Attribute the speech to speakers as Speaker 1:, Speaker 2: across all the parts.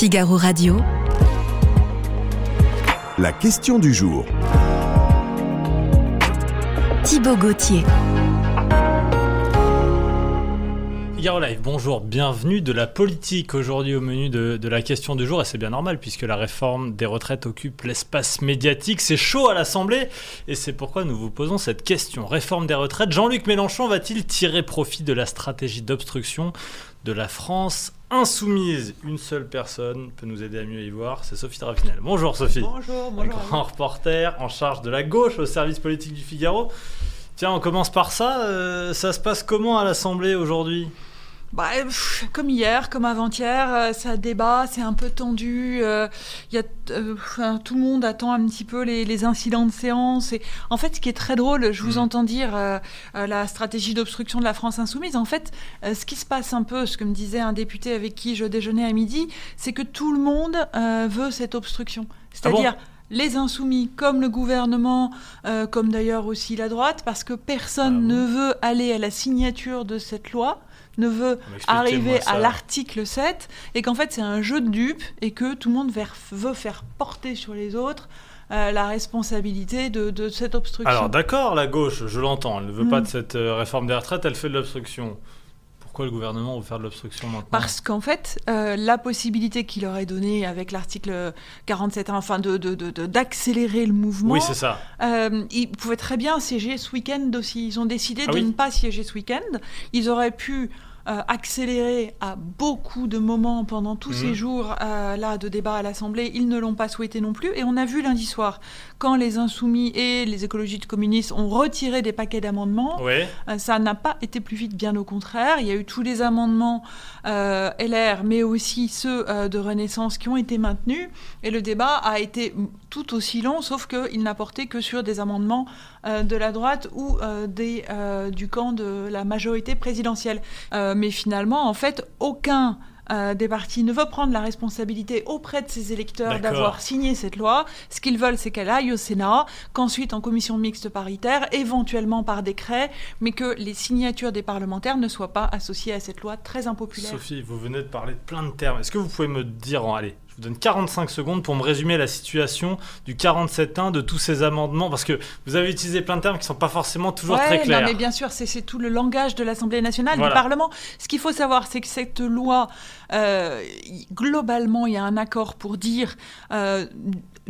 Speaker 1: Figaro Radio.
Speaker 2: La question du jour.
Speaker 1: Thibaut Gauthier.
Speaker 3: Figaro Live, bonjour, bienvenue de la politique aujourd'hui au menu de, de la question du jour et c'est bien normal puisque la réforme des retraites occupe l'espace médiatique, c'est chaud à l'Assemblée et c'est pourquoi nous vous posons cette question. Réforme des retraites, Jean-Luc Mélenchon va-t-il tirer profit de la stratégie d'obstruction de la France insoumise Une seule personne peut nous aider à mieux y voir, c'est Sophie Dravinel. Bonjour Sophie.
Speaker 4: Bonjour,
Speaker 3: Un grand reporter en charge de la gauche au service politique du Figaro. Tiens, on commence par ça. euh, ça se passe comment à l'Assemblée aujourd'hui?
Speaker 4: Bah, pff, comme hier, comme avant-hier, euh, ça débat, c'est un peu tendu. euh, Il y a, euh, enfin, tout le monde attend un petit peu les, les incidents de séance. Et en fait, ce qui est très drôle, je vous
Speaker 3: Mm.
Speaker 4: entends dire euh, euh, la stratégie d'obstruction de la France insoumise. En fait, ce qui se passe un peu, ce que me disait un député avec qui je déjeunais à midi, c'est que tout le monde veut cette obstruction. C'est-à-dire. les insoumis, comme le gouvernement, euh, comme d'ailleurs aussi la droite, parce que personne
Speaker 3: Ah bon
Speaker 4: ne veut aller à la signature de cette loi, ne veut arriver à l'article 7 et qu'en fait c'est un jeu de dupes et que tout le monde veut faire porter sur les autres euh, la responsabilité de, de cette obstruction.
Speaker 3: Alors d'accord, la gauche, je l'entends, elle ne veut pas
Speaker 4: Mm.
Speaker 3: de cette euh, réforme des retraites, elle fait de l'obstruction. Pourquoi le gouvernement veut faire de l'obstruction maintenant
Speaker 4: Parce qu'en fait, euh, la possibilité qu'il leur est donnée avec l'article 47, enfin de, de- de- de- d'accélérer le mouvement,
Speaker 3: Oui, c'est ça.
Speaker 4: Euh, ils pouvaient très bien siéger ce week-end aussi. Ils ont décidé
Speaker 3: Ah
Speaker 4: de
Speaker 3: oui.
Speaker 4: ne pas siéger ce week-end. Ils auraient pu euh, accélérer à beaucoup de moments pendant tous
Speaker 3: Mhm.
Speaker 4: ces jours euh, là de débat à l'Assemblée. Ils ne l'ont pas souhaité non plus. Et on a vu lundi soir, quand les Insoumis et les écologistes communistes ont retiré des paquets d'amendements, euh, Ça n'a pas été plus vite, bien au contraire. Il y a eu tous les amendements euh, LR, mais aussi ceux euh, de Renaissance qui ont été maintenus. Et le débat a été tout aussi long, sauf qu'il n'a porté que sur des amendements euh, de la droite ou des, du camp de la majorité présidentielle. Mais finalement, en fait, aucun... euh, des partis ne veut prendre la responsabilité auprès de ses électeurs d'avoir signé cette loi. Ce qu'ils veulent, c'est qu'elle aille au Sénat, qu'ensuite en commission mixte paritaire, éventuellement par décret, mais que les signatures des parlementaires ne soient pas associées à cette loi très impopulaire.
Speaker 3: Sophie, vous venez de parler de plein de termes. Est-ce que vous pouvez me dire, en, allez, vous donne 45 secondes pour me résumer la situation du 47.1, de tous ces amendements, parce que vous avez utilisé plein de termes qui ne sont pas forcément toujours
Speaker 4: Ouais,
Speaker 3: très
Speaker 4: non,
Speaker 3: clairs.
Speaker 4: mais bien sûr, c'est tout le langage de l'Assemblée nationale,
Speaker 3: Voilà.
Speaker 4: du Parlement. Ce qu'il faut savoir, c'est que cette loi, euh, globalement, il y a un accord pour dire, euh,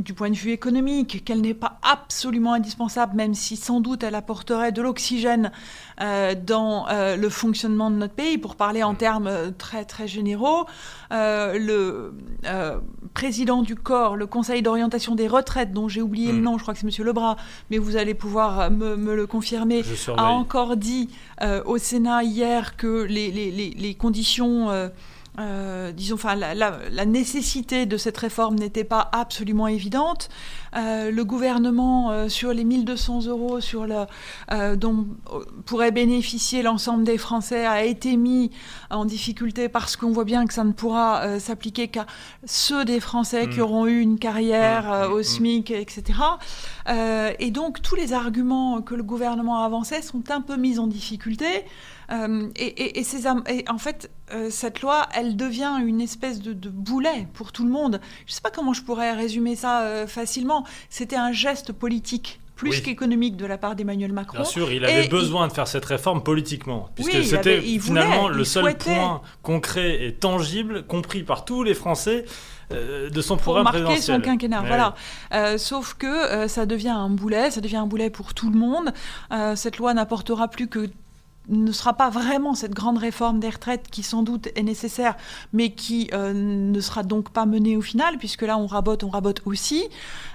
Speaker 4: du point de vue économique, qu'elle n'est pas absolument indispensable, même si sans doute elle apporterait de l'oxygène euh, dans euh, le fonctionnement de notre pays, pour parler en termes euh, très très généraux. Euh, le président du corps, le Conseil d'orientation des retraites, dont j'ai oublié le
Speaker 3: Hmm.
Speaker 4: nom, je crois que c'est Monsieur Lebras, mais vous allez pouvoir me, me le confirmer, a encore dit au Sénat hier que les, les- les- les conditions, euh, disons, enfin, la, la- la nécessité de cette réforme n'était pas absolument évidente. Euh, le gouvernement, euh, sur les 1200 euros sur le, dont pourrait bénéficier l'ensemble des Français, a été mis en difficulté parce qu'on voit bien que ça ne pourra s'appliquer qu'à ceux des Français qui
Speaker 3: Mm.
Speaker 4: auront eu une carrière
Speaker 3: Mm, mm,
Speaker 4: au. SMIC, etc. Et donc tous les arguments que le gouvernement avançait sont un peu mis en difficulté. Et, et- et ces et en fait, cette loi, elle devient une espèce de, de boulet pour tout le monde. Je ne sais pas comment je pourrais résumer ça euh, facilement. C'était un geste politique plus
Speaker 3: Oui.
Speaker 4: qu'économique de la part d'Emmanuel Macron.
Speaker 3: Bien sûr, il avait
Speaker 4: Et
Speaker 3: besoin de faire cette réforme politiquement, puisque
Speaker 4: Oui,
Speaker 3: c'était finalement
Speaker 4: voulait,
Speaker 3: le seul
Speaker 4: souhaitait.
Speaker 3: point concret et tangible, compris par tous les Français, euh, de son
Speaker 4: pour
Speaker 3: programme
Speaker 4: marquer
Speaker 3: présidentiel.
Speaker 4: son quinquennat.
Speaker 3: Mais
Speaker 4: Voilà. Euh, sauf que euh, ça devient un boulet, ça devient un boulet pour tout le monde. Euh, cette loi n'apportera plus que ne sera pas vraiment cette grande réforme des retraites qui sans doute est nécessaire, mais qui euh, ne sera donc pas menée au final, puisque là on rabote, on rabote aussi.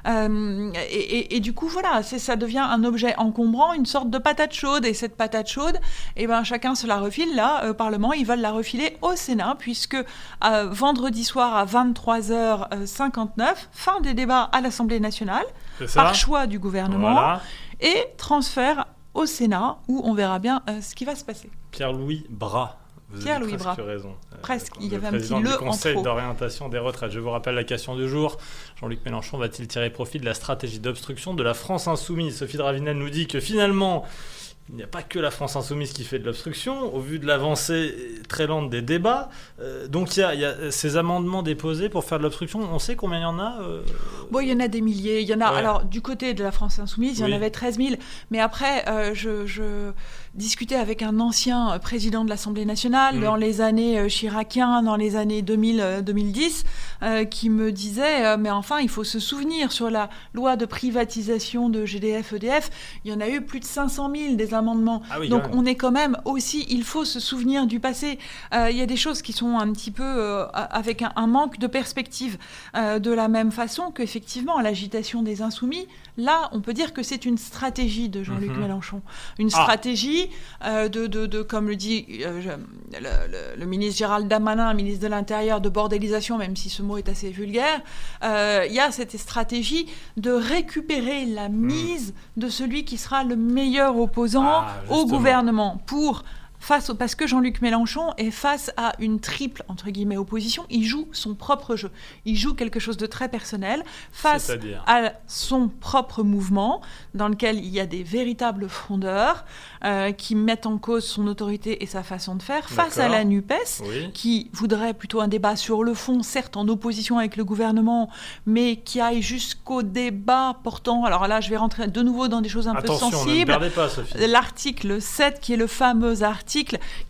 Speaker 4: Euh, et, et- et du coup voilà, ça devient un objet encombrant, une sorte de patate chaude, et cette patate chaude, eh ben, chacun se la refile. Là, au Parlement, ils veulent la refiler au Sénat, puisque euh, vendredi soir à 23h59, fin des débats à l'Assemblée nationale, par choix du gouvernement,
Speaker 3: Voilà.
Speaker 4: et transfert au Sénat, où on verra bien euh, ce qui va se passer.
Speaker 3: Pierre-Louis Bras. Vous
Speaker 4: Pierre-Louis
Speaker 3: presque
Speaker 4: Bras.
Speaker 3: raison. Euh,
Speaker 4: Presque, il y avait un petit
Speaker 3: du
Speaker 4: le en
Speaker 3: Conseil d'orientation des retraites. Je vous rappelle la question du jour. Jean-Luc Mélenchon va-t-il tirer profit de la stratégie d'obstruction de la France insoumise? Sophie Dravinel nous dit que finalement, il n'y a pas que la France insoumise qui fait de l'obstruction, au vu de l'avancée très lente des débats. Euh, donc il y, a, il y, a ces amendements déposés pour faire de l'obstruction. On sait combien il y en a euh
Speaker 4: Bon, il y en a des milliers. Il y en a.
Speaker 3: Ouais.
Speaker 4: Alors, du côté de la France insoumise, il y en avait 13 000. Mais après, euh, je, je discutais avec un ancien président de l'Assemblée nationale
Speaker 3: Mhm.
Speaker 4: dans les années chiraciens, dans les années 2000, euh, 2010, euh, qui me disait euh, mais enfin, il faut se souvenir sur la loi de privatisation de GDF, EDF, il y en a eu plus de 500 000 des amendements.
Speaker 3: Ah oui,
Speaker 4: Donc on est quand même aussi, il faut se souvenir du passé. Euh, Il y a des choses qui sont un petit peu euh, avec un, un manque de perspective. Euh, de la même façon qu'effectivement, l'agitation des insoumis, là, on peut dire que c'est une stratégie de Jean-Luc
Speaker 3: Mhm.
Speaker 4: Mélenchon. Une
Speaker 3: Ah.
Speaker 4: stratégie euh, de, de, de, comme le dit euh, le- le ministre Gérald Damanin, ministre de l'Intérieur, de bordélisation, même si ce mot est assez vulgaire. Euh, Il y a cette stratégie de récupérer la mise de celui qui sera le meilleur opposant
Speaker 3: Ah,
Speaker 4: au gouvernement pour face au, parce que Jean-Luc Mélenchon est face à une triple entre guillemets opposition, il joue son propre jeu. Il joue quelque chose de très personnel face à son propre mouvement dans lequel il y a des véritables frondeurs euh, qui mettent en cause son autorité et sa façon de faire face à la NUPES
Speaker 3: Oui.
Speaker 4: qui voudrait plutôt un débat sur le fond, certes en opposition avec le gouvernement, mais qui aille jusqu'au débat portant, alors là je vais rentrer de nouveau dans des choses un
Speaker 3: Attention,
Speaker 4: peu sensibles,
Speaker 3: perdez pas, Sophie.
Speaker 4: l'article 7 qui est le fameux article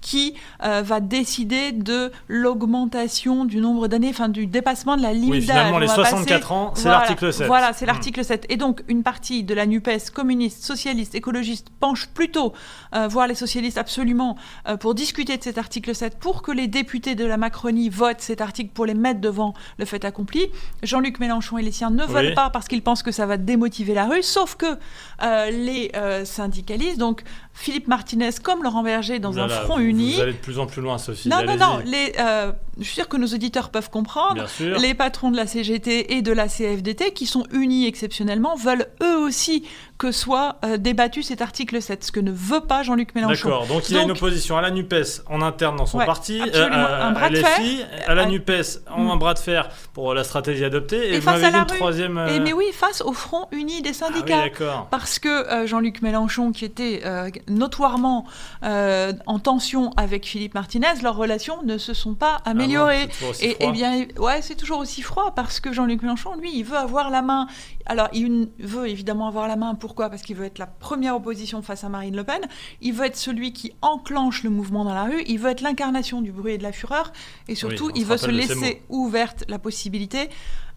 Speaker 4: qui euh, va décider de l'augmentation du nombre d'années, enfin du dépassement de la limite
Speaker 3: Oui, finalement, les
Speaker 4: On va
Speaker 3: 64
Speaker 4: passer-
Speaker 3: ans, c'est
Speaker 4: Voilà,
Speaker 3: l'article 7.
Speaker 4: Voilà, c'est
Speaker 3: Hmm.
Speaker 4: l'article 7. Et donc, une partie de la NUPES, communiste, socialiste, écologiste, penche plutôt, euh, voire les socialistes absolument, euh, pour discuter de cet article 7, pour que les députés de la Macronie votent cet article pour les mettre devant le fait accompli. Jean-Luc Mélenchon et les siens ne veulent
Speaker 3: Oui.
Speaker 4: pas parce qu'ils pensent que ça va démotiver la rue, sauf que les syndicalistes, donc Philippe Martinez comme Laurent Berger dans un front
Speaker 3: vous-
Speaker 4: uni.
Speaker 3: Vous allez de plus en plus loin, Sophie.
Speaker 4: Non, non, non, les, euh, je suis sûre que nos auditeurs peuvent comprendre.
Speaker 3: Bien sûr.
Speaker 4: Les patrons de la CGT et de la CFDT, qui sont unis exceptionnellement, veulent eux aussi que soit euh, débattu cet article 7, ce que ne veut pas Jean-Luc Mélenchon.
Speaker 3: D'accord, donc il y a une opposition à la NUPES en interne dans son
Speaker 4: Ouais,
Speaker 3: parti, à,
Speaker 4: Un bras
Speaker 3: à
Speaker 4: de
Speaker 3: LFI,
Speaker 4: fer.
Speaker 3: à la
Speaker 4: Euh,
Speaker 3: NUPES en
Speaker 4: mm.
Speaker 3: un bras de fer pour la stratégie adoptée, et,
Speaker 4: Et
Speaker 3: vous
Speaker 4: face à la
Speaker 3: une
Speaker 4: rue.
Speaker 3: troisième... euh,
Speaker 4: Et mais oui, face au front uni des
Speaker 3: ah oui,
Speaker 4: syndicats.
Speaker 3: d'accord.
Speaker 4: Parce que euh, Jean-Luc Mélenchon, qui était euh, notoirement euh, en tension avec Philippe Martinez, leurs relations ne se sont pas
Speaker 3: Ah
Speaker 4: améliorées.
Speaker 3: toujours aussi
Speaker 4: Et,
Speaker 3: froid.
Speaker 4: et bien, ouais, c'est toujours aussi froid parce que Jean-Luc Mélenchon, lui, il veut avoir la main. Alors, il veut évidemment avoir la main. Pourquoi? Parce qu'il veut être la première opposition face à Marine Le Pen. Il veut être celui qui enclenche le mouvement dans la rue. Il veut être l'incarnation du bruit et de la fureur. Et surtout, il
Speaker 3: se
Speaker 4: veut se laisser ouverte la possibilité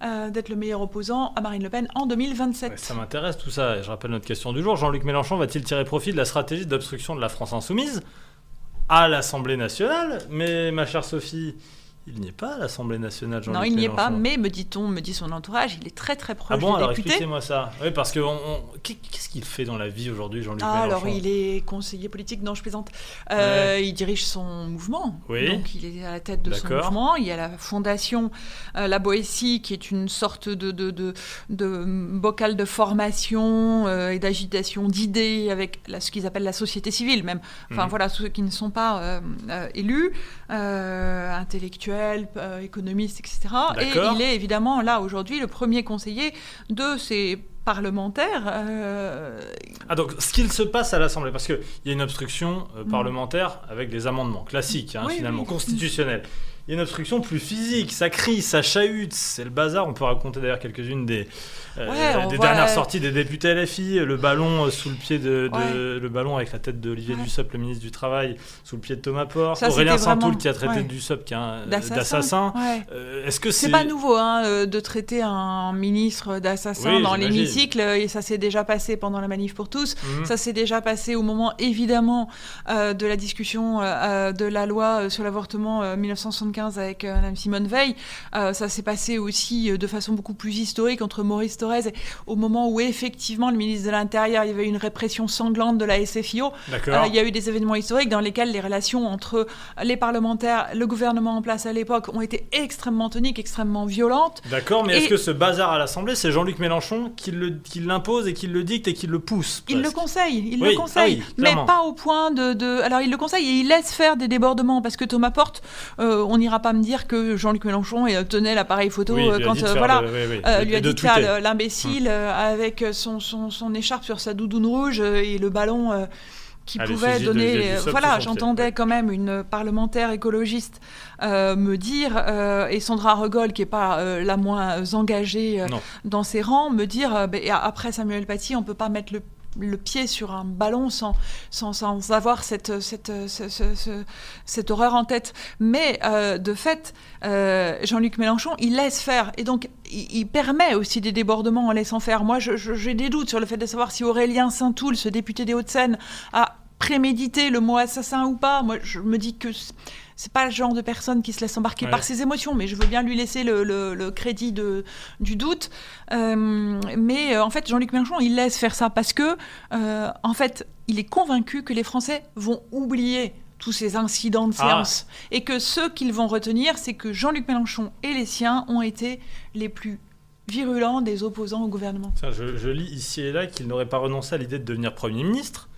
Speaker 4: euh, d'être le meilleur opposant à Marine Le Pen en 2027.
Speaker 3: Ouais, ça m'intéresse tout ça, et je rappelle notre question du jour. Jean-Luc Mélenchon va-t-il tirer profit de la stratégie d'obstruction de la France insoumise à l'Assemblée nationale? Mais ma chère Sophie, il n'y est pas à l'Assemblée nationale, Jean-Luc
Speaker 4: Non, il n'y est pas, mais me dit-on, me dit son entourage, il est très très proche
Speaker 3: Ah bon,
Speaker 4: des
Speaker 3: alors
Speaker 4: députés.
Speaker 3: expliquez-moi ça. Oui, parce que on- on- qu'est- qu'est-ce qu'il fait dans la vie aujourd'hui, Jean-Luc
Speaker 4: Ah,
Speaker 3: Mélenchon
Speaker 4: alors il est conseiller politique, non je plaisante. Euh, Il dirige son mouvement,
Speaker 3: Oui.
Speaker 4: donc il est à la tête de son mouvement. Il y a la fondation euh, La Boétie qui est une sorte de, de, de, de bocal de formation euh, et d'agitation d'idées avec la- ce qu'ils appellent la société civile même. Enfin
Speaker 3: Mhm.
Speaker 4: voilà, ceux qui ne sont pas élus, euh, intellectuels, euh, économistes, etc. Et il est évidemment là aujourd'hui le premier conseiller de ces parlementaires. euh,
Speaker 3: Ah donc ce qu'il se passe à l'Assemblée, parce qu'il y a une obstruction euh,
Speaker 4: Mm.
Speaker 3: parlementaire avec des amendements classiques, hein,
Speaker 4: Oui,
Speaker 3: finalement,
Speaker 4: oui.
Speaker 3: constitutionnels. Il y a une obstruction plus physique, ça crie, ça chahute, c'est le bazar. On peut raconter d'ailleurs quelques-unes des, euh, dernières sorties des députés LFI, le ballon euh, sous le pied de, le ballon avec la tête d'Olivier
Speaker 4: ouais.
Speaker 3: Dussopt, le ministre du Travail, sous le pied de Thomas Porte, Aurélien Saint-Toul qui a traité Dussopt euh,
Speaker 4: d'assassin.
Speaker 3: Euh, Est-ce que c'est
Speaker 4: est pas nouveau hein, de traiter un ministre d'assassin dans l'hémicycle Et ça s'est déjà passé pendant la manif pour tous.
Speaker 3: Mhm.
Speaker 4: Ça s'est déjà passé au moment évidemment de la discussion de la loi sur l'avortement 1964 avec euh, Madame Simone Veil. Euh, ça s'est passé aussi euh, de façon beaucoup plus historique entre Maurice Thorez et au moment où effectivement le ministre de l'Intérieur, il y avait une répression sanglante de la SFIO. il y a eu des événements historiques dans lesquels les relations entre les parlementaires, le gouvernement en place à l'époque ont été extrêmement toniques, extrêmement violentes.
Speaker 3: D'accord, mais est-ce que ce bazar à l'Assemblée, c'est Jean-Luc Mélenchon qui l'impose qui et qui le dicte et qui le pousse
Speaker 4: Il le conseille, il le
Speaker 3: ah conseille,
Speaker 4: mais pas au point de, de, Alors il le conseille et il laisse faire des débordements parce que Thomas Porte, on y n'ira pas me dire que Jean-Luc Mélenchon euh, tenait l'appareil photo
Speaker 3: Oui,
Speaker 4: euh,
Speaker 3: lui a
Speaker 4: quand
Speaker 3: dit
Speaker 4: euh, voilà. lui a dit le- l'imbécile euh, avec son, son, son écharpe sur sa doudoune rouge et le ballon qui
Speaker 3: Ah,
Speaker 4: pouvait
Speaker 3: de
Speaker 4: donner. Voilà, j'entendais quand même une parlementaire écologiste euh, me dire, euh, et Sandra Regol, qui n'est pas euh, la moins engagée dans ses rangs, me dire, et après Samuel Paty, on ne peut pas mettre le le pied sur un ballon sans, sans, sans avoir cette, cette, ce- ce- ce- cette horreur en tête. Mais euh, de fait, euh, Jean-Luc Mélenchon, il laisse faire. Et donc, il, il permet aussi des débordements en laissant faire. Moi, j'ai des doutes sur le fait de savoir si Aurélien Saint-Toul, ce député des Hauts-de-Seine, a prémédité le mot assassin ou pas. Moi, je me dis que c'est pas le genre de personne qui se laisse embarquer
Speaker 3: Ouais.
Speaker 4: par ses émotions, mais je veux bien lui laisser le, le- le crédit de, du doute. Euh, mais euh, en fait, Jean-Luc Mélenchon, il laisse faire ça parce que, euh, en fait, il est convaincu que les Français vont oublier tous ces incidents de
Speaker 3: Ah.
Speaker 4: séance et que ce qu'ils vont retenir, c'est que Jean-Luc Mélenchon et les siens ont été les plus virulents des opposants au gouvernement.
Speaker 3: Tiens, je, je lis ici et là qu'il n'aurait pas renoncé à l'idée de devenir Premier ministre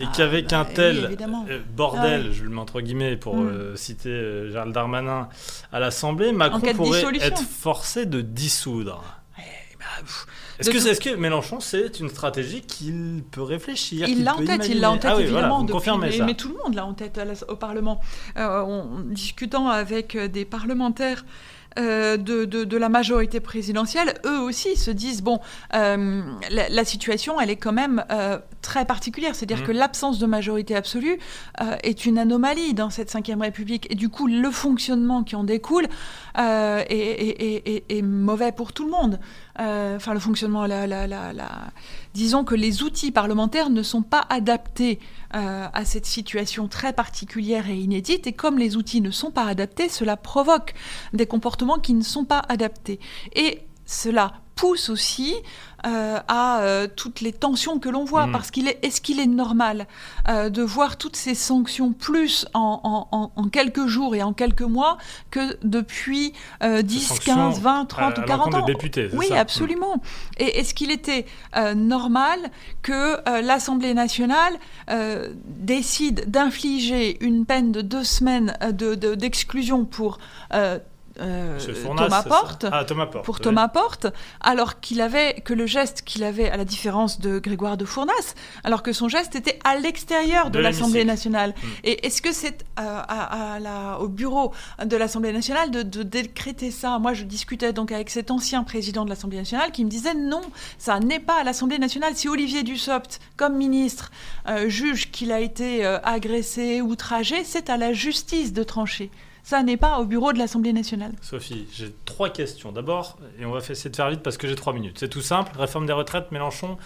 Speaker 3: et
Speaker 4: Ah,
Speaker 3: qu'avec
Speaker 4: bah,
Speaker 3: un
Speaker 4: oui,
Speaker 3: tel euh, bordel,
Speaker 4: Ah oui.
Speaker 3: je le mets entre guillemets pour
Speaker 4: Mm.
Speaker 3: euh, citer euh, Gérald Darmanin à l'Assemblée, Macron pourrait être forcé de dissoudre.
Speaker 4: Pff,
Speaker 3: Est-ce que,
Speaker 4: tout-
Speaker 3: Mélenchon, c'est une stratégie qu'il peut réfléchir
Speaker 4: Il l'a en tête,
Speaker 3: imaginer?
Speaker 4: il l'a en tête
Speaker 3: Ah oui, voilà,
Speaker 4: évidemment. depuis- mais,
Speaker 3: ça.
Speaker 4: mais tout le monde l'a en tête la- au Parlement. Euh, en discutant avec des parlementaires euh, de, de- de la majorité présidentielle, eux aussi se disent bon, euh, la, la situation, elle est quand même euh, très particulière. C'est-à-dire
Speaker 3: Mhm.
Speaker 4: que l'absence de majorité absolue est une anomalie dans cette Ve République. Et du coup, le fonctionnement qui en découle est, est- est- est- est mauvais pour tout le monde. Enfin, le fonctionnement, la, la- la- la- disons que les outils parlementaires ne sont pas adaptés à cette situation très particulière et inédite. Et comme les outils ne sont pas adaptés, cela provoque des comportements qui ne sont pas adaptés. Et cela pousse aussi euh, à euh, toutes les tensions que l'on voit,
Speaker 3: Mm.
Speaker 4: parce qu'il est, est-ce qu'il est normal euh, de voir toutes ces sanctions plus en, en- en- en quelques jours et en quelques mois que depuis euh, 10,
Speaker 3: sanctions
Speaker 4: 15, 20, 30
Speaker 3: à
Speaker 4: ou 40
Speaker 3: l'encontre
Speaker 4: ans
Speaker 3: députés,
Speaker 4: Oui,
Speaker 3: ça
Speaker 4: absolument. Et est-ce qu'il était normal que l'Assemblée nationale décide d'infliger une peine de deux semaines euh, de- de- d'exclusion pour euh,
Speaker 3: Fournas,
Speaker 4: Thomas Porte
Speaker 3: Ah, Thomas Porte.
Speaker 4: pour
Speaker 3: oui.
Speaker 4: Thomas Porte, alors qu'il avait que le geste qu'il avait, à la différence de Grégoire de Fournas, alors que son geste était à l'extérieur de,
Speaker 3: De
Speaker 4: l'Assemblée nationale.
Speaker 3: Mm.
Speaker 4: Et est-ce que c'est euh, à- à la- au bureau de l'Assemblée nationale de, de décréter ça? Moi, je discutais donc avec cet ancien président de l'Assemblée nationale qui me disait non, ça n'est pas à l'Assemblée nationale. Si Olivier Dussopt, comme ministre, euh, juge qu'il a été euh, agressé, outragé, c'est à la justice de trancher. Ça n'est pas au bureau de l'Assemblée nationale.
Speaker 3: Sophie, j'ai trois questions. D'abord, et on va essayer de faire vite parce que j'ai trois minutes. C'est tout simple. Réforme des retraites, Mélenchon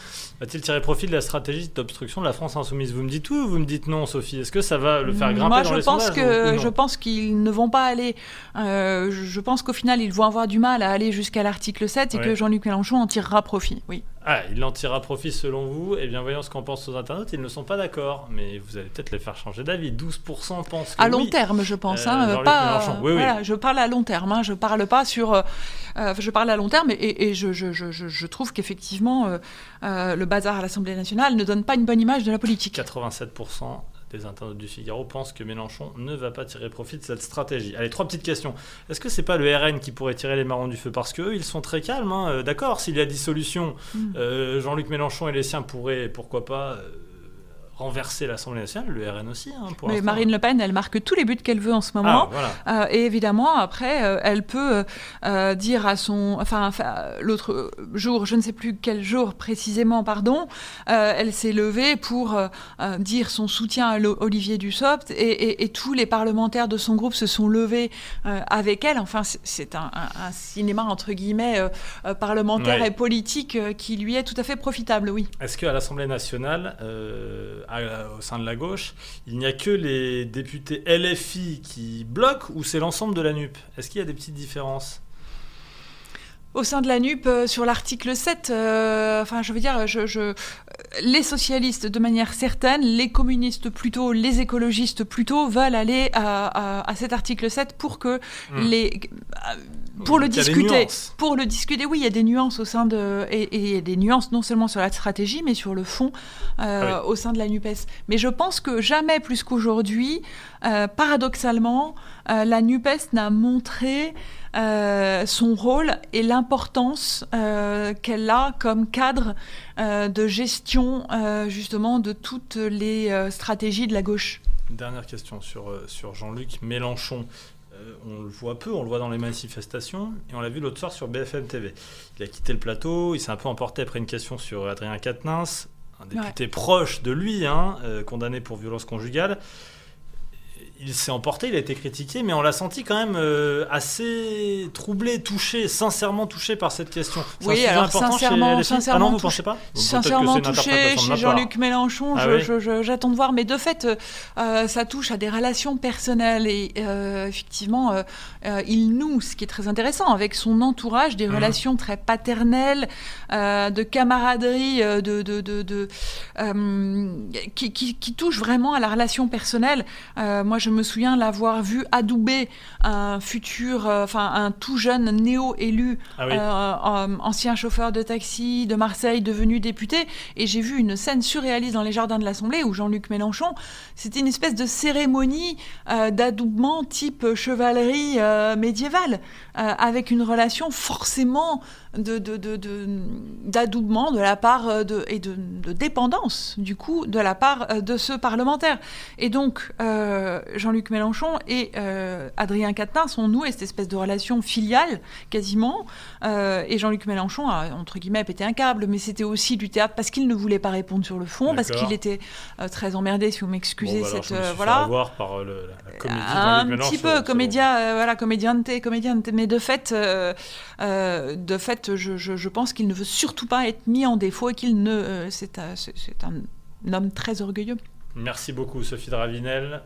Speaker 3: va-t-il tirer profit de la stratégie d'obstruction de la France insoumise? Vous me dites oui ou vous me dites non, Sophie? Est-ce que ça va le faire grimper
Speaker 4: Moi,
Speaker 3: dans
Speaker 4: je
Speaker 3: les
Speaker 4: pense
Speaker 3: sondages
Speaker 4: que
Speaker 3: ou- ou non?
Speaker 4: je pense qu'ils ne vont pas aller. euh, je pense qu'au final, ils vont avoir du mal à aller jusqu'à l'article 7 et que Jean-Luc Mélenchon en tirera profit. Oui.
Speaker 3: Ah, il en tirera profit selon vous. Eh bien, voyons ce qu'en pensent aux internautes. Ils ne sont pas d'accord, mais vous allez peut-être les faire changer d'avis. 12% pensent que
Speaker 4: À long
Speaker 3: oui.
Speaker 4: terme, je pense.
Speaker 3: Euh,
Speaker 4: hein, pas,
Speaker 3: oui.
Speaker 4: je parle à long terme. Hein, je parle pas sur. euh, euh, je parle à long terme et, et je, je- je- je- je trouve qu'effectivement, euh, le bazar à l'Assemblée nationale ne donne pas une bonne image de la politique.
Speaker 3: 87% des internautes du Figaro pensent que Mélenchon ne va pas tirer profit de cette stratégie. Allez, trois petites questions. Est-ce que c'est pas le RN qui pourrait tirer les marrons du feu Parce qu'eux, ils sont très calmes. hein. Euh, D'accord, s'il y a dissolution,
Speaker 4: Mm.
Speaker 3: euh, Jean-Luc Mélenchon et les siens pourraient, pourquoi pas, euh, renverser l'Assemblée nationale. Le RN aussi, hein, pour
Speaker 4: Mais. Marine Le Pen, elle marque tous les buts qu'elle veut en ce
Speaker 3: Ah,
Speaker 4: moment.
Speaker 3: voilà.
Speaker 4: Euh, et évidemment, après, euh, elle peut euh, dire à son, enfin, l'autre jour, je ne sais plus quel jour précisément, pardon, elle s'est levée pour dire son soutien à Olivier Dussopt, et, et- et tous les parlementaires de son groupe se sont levés avec elle. Enfin, c'est- un, un- un cinéma entre guillemets parlementaire
Speaker 3: Ouais.
Speaker 4: et politique qui lui est tout à fait profitable, oui.
Speaker 3: Est-ce qu'à l'Assemblée nationale, au sein de la gauche, il n'y a que les députés LFI qui bloquent ou c'est l'ensemble de la NUP Est-ce qu'il y a des petites différences?
Speaker 4: Au sein de la NUP, euh, sur l'article 7, euh, enfin, je veux dire, je, les socialistes de manière certaine, les communistes plutôt, les écologistes plutôt, veulent aller à, à- à cet article 7 pour que
Speaker 3: Hmm.
Speaker 4: les. euh, pour le discuter. Pour le discuter, oui, il y a des nuances au sein de. Et, et il y a des nuances non seulement sur la stratégie, mais sur le fond euh,
Speaker 3: Ah
Speaker 4: au sein de la NUPES. Mais je pense que jamais plus qu'aujourd'hui, euh, paradoxalement, euh, la NUPES n'a montré euh, son rôle et l'importance euh, qu'elle a comme cadre euh, de gestion justement de toutes les stratégies de la gauche.
Speaker 3: Dernière question sur, sur Jean-Luc Mélenchon. On le voit peu, on le voit dans les manifestations, et on l'a vu l'autre soir sur BFM TV. Il a quitté le plateau, il s'est un peu emporté après une question sur Adrien Quatennens, un député proche de lui, hein, condamné pour violence conjugale. Il s'est emporté, il a été critiqué, mais on l'a senti quand même euh, assez troublé, touché, sincèrement touché par cette question.
Speaker 4: Oui, alors sincèrement- sincèrement
Speaker 3: Ah non, vous
Speaker 4: touché-
Speaker 3: pensez pas
Speaker 4: Sincèrement touché chez. Jean-Luc Mélenchon,
Speaker 3: Ah
Speaker 4: je-
Speaker 3: oui
Speaker 4: je- je- j'attends de voir. Mais de fait, euh, euh, ça touche à des relations personnelles. Et euh, effectivement, il noue, ce qui est très intéressant, avec son entourage, des
Speaker 3: Mhm.
Speaker 4: relations très paternelles, de camaraderie, de, de, de, de, qui, qui, qui touchent vraiment à la relation personnelle. Moi, je me souviens l'avoir vu adouber un futur, euh, enfin un tout jeune néo-élu
Speaker 3: Ah oui.
Speaker 4: euh, ancien chauffeur de taxi de Marseille devenu député et j'ai vu une scène surréaliste dans les jardins de l'Assemblée où Jean-Luc Mélenchon c'était une espèce de cérémonie euh, d'adoubement type chevalerie médiévale avec une relation forcément de, de, de- de- d'adoubement de la part euh, de, et de, de dépendance du coup de la part euh, de ce parlementaire et donc euh, Jean-Luc Mélenchon et euh, Adrien Quatennens ont noué cette espèce de relation filiale quasiment euh, et Jean-Luc Mélenchon a, entre guillemets, pété un câble, mais c'était aussi du théâtre parce qu'il ne voulait pas répondre sur le fond, parce qu'il était très emmerdé, si vous m'excusez,
Speaker 3: Bon, bah alors,
Speaker 4: cette...
Speaker 3: je me
Speaker 4: voilà.
Speaker 3: avoir par le- la, la comédie de
Speaker 4: un petit peu
Speaker 3: bon.
Speaker 4: comédia, euh, voilà, comédiante, comédiante, mais de fait, de fait, je, pense qu'il ne veut surtout pas être mis en défaut et qu'il ne, euh, c'est un, c'est un homme très orgueilleux.
Speaker 3: Merci beaucoup Sophie Dravinel.